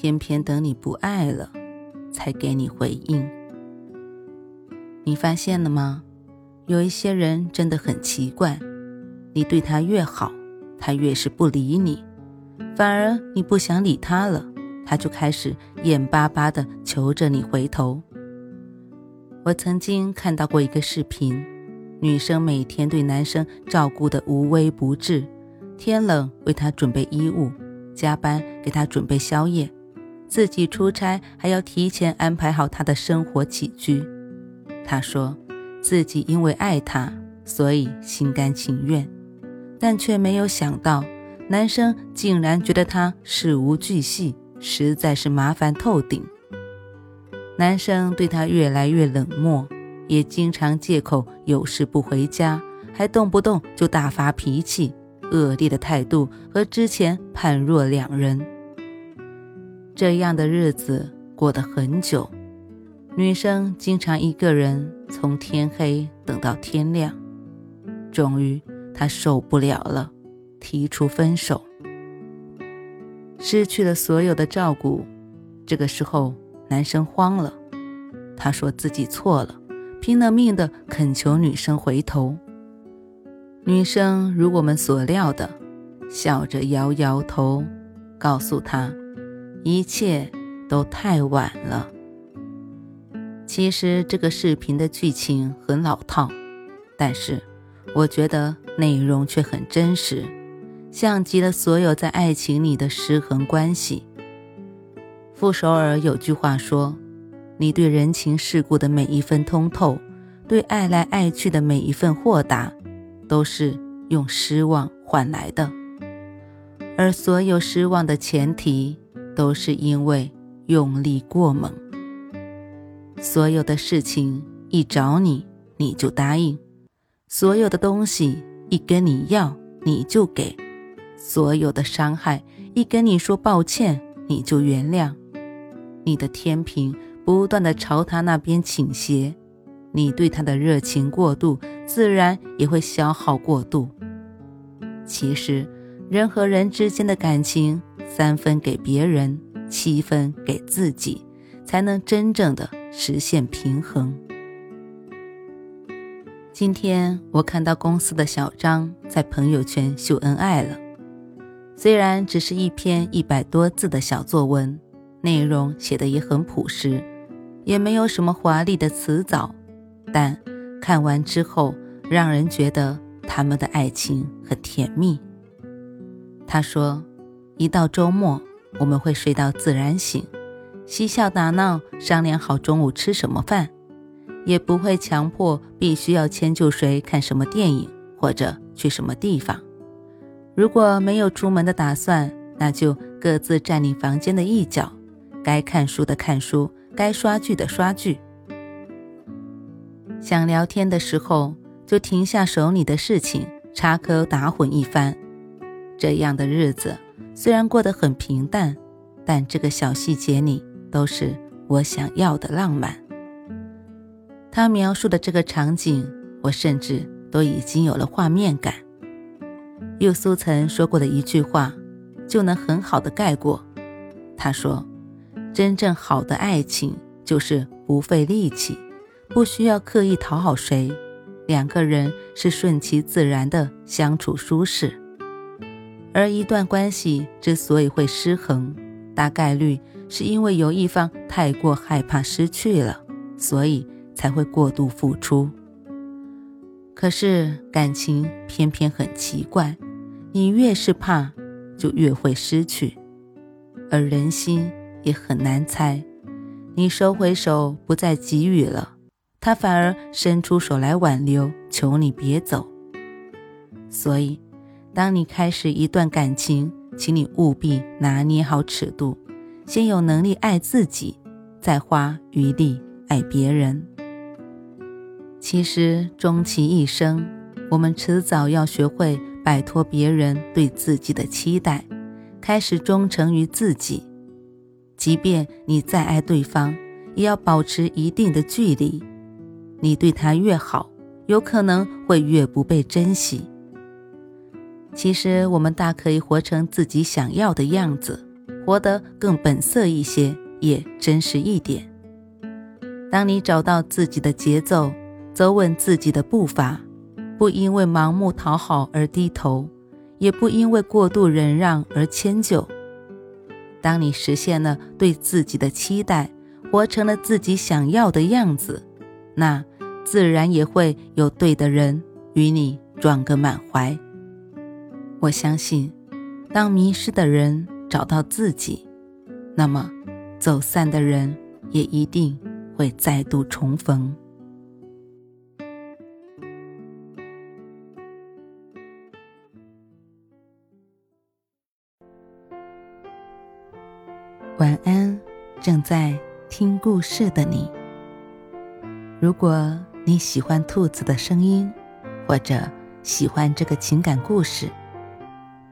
偏偏等你不爱了，才给你回应。你发现了吗？有一些人真的很奇怪，你对他越好，他越是不理你；反而你不想理他了，他就开始眼巴巴的求着你回头。我曾经看到过一个视频，女生每天对男生照顾的无微不至，天冷为他准备衣物。加班给他准备宵夜，自己出差还要提前安排好他的生活起居。他说自己因为爱他，所以心甘情愿，但却没有想到男生竟然觉得他事无巨细，实在是麻烦透顶。男生对他越来越冷漠，也经常借口有事不回家，还动不动就大发脾气。恶劣的态度和之前判若两人。这样的日子过得很久，女生经常一个人从天黑等到天亮。终于，她受不了了，提出分手。失去了所有的照顾，这个时候男生慌了，他说自己错了，拼了命的恳求女生回头。女生如我们所料的，笑着摇摇头，告诉他，一切都太晚了。其实这个视频的剧情很老套，但是我觉得内容却很真实，像极了所有在爱情里的失衡关系。傅首尔有句话说：“你对人情世故的每一份通透，对爱来爱去的每一份豁达。”都是用失望换来的，而所有失望的前提都是因为用力过猛。所有的事情一找你，你就答应；所有的东西一跟你要，你就给；所有的伤害一跟你说抱歉，你就原谅。你的天平不断的朝他那边倾斜。你对他的热情过度，自然也会消耗过度。其实，人和人之间的感情，三分给别人，七分给自己，才能真正的实现平衡。今天我看到公司的小张在朋友圈秀恩爱了，虽然只是一篇一百多字的小作文，内容写的也很朴实，也没有什么华丽的词藻。但看完之后，让人觉得他们的爱情很甜蜜。他说：“一到周末，我们会睡到自然醒，嬉笑打闹，商量好中午吃什么饭，也不会强迫必须要迁就谁看什么电影或者去什么地方。如果没有出门的打算，那就各自占领房间的一角，该看书的看书，该刷剧的刷剧。”想聊天的时候，就停下手里的事情，插科打诨一番。这样的日子虽然过得很平淡，但这个小细节里都是我想要的浪漫。他描述的这个场景，我甚至都已经有了画面感。又苏曾说过的一句话，就能很好的概括。他说：“真正好的爱情，就是不费力气。”不需要刻意讨好谁，两个人是顺其自然的相处舒适。而一段关系之所以会失衡，大概率是因为有一方太过害怕失去了，所以才会过度付出。可是感情偏偏很奇怪，你越是怕，就越会失去。而人心也很难猜，你收回手，不再给予了。他反而伸出手来挽留，求你别走。所以，当你开始一段感情，请你务必拿捏好尺度，先有能力爱自己，再花余力爱别人。其实，终其一生，我们迟早要学会摆脱别人对自己的期待，开始忠诚于自己。即便你再爱对方，也要保持一定的距离。你对他越好，有可能会越不被珍惜。其实，我们大可以活成自己想要的样子，活得更本色一些，也真实一点。当你找到自己的节奏，走稳自己的步伐，不因为盲目讨好而低头，也不因为过度忍让而迁就。当你实现了对自己的期待，活成了自己想要的样子，那自然也会有对的人与你撞个满怀。我相信，当迷失的人找到自己，那么走散的人也一定会再度重逢。晚安，正在听故事的你。如果你喜欢兔子的声音，或者喜欢这个情感故事，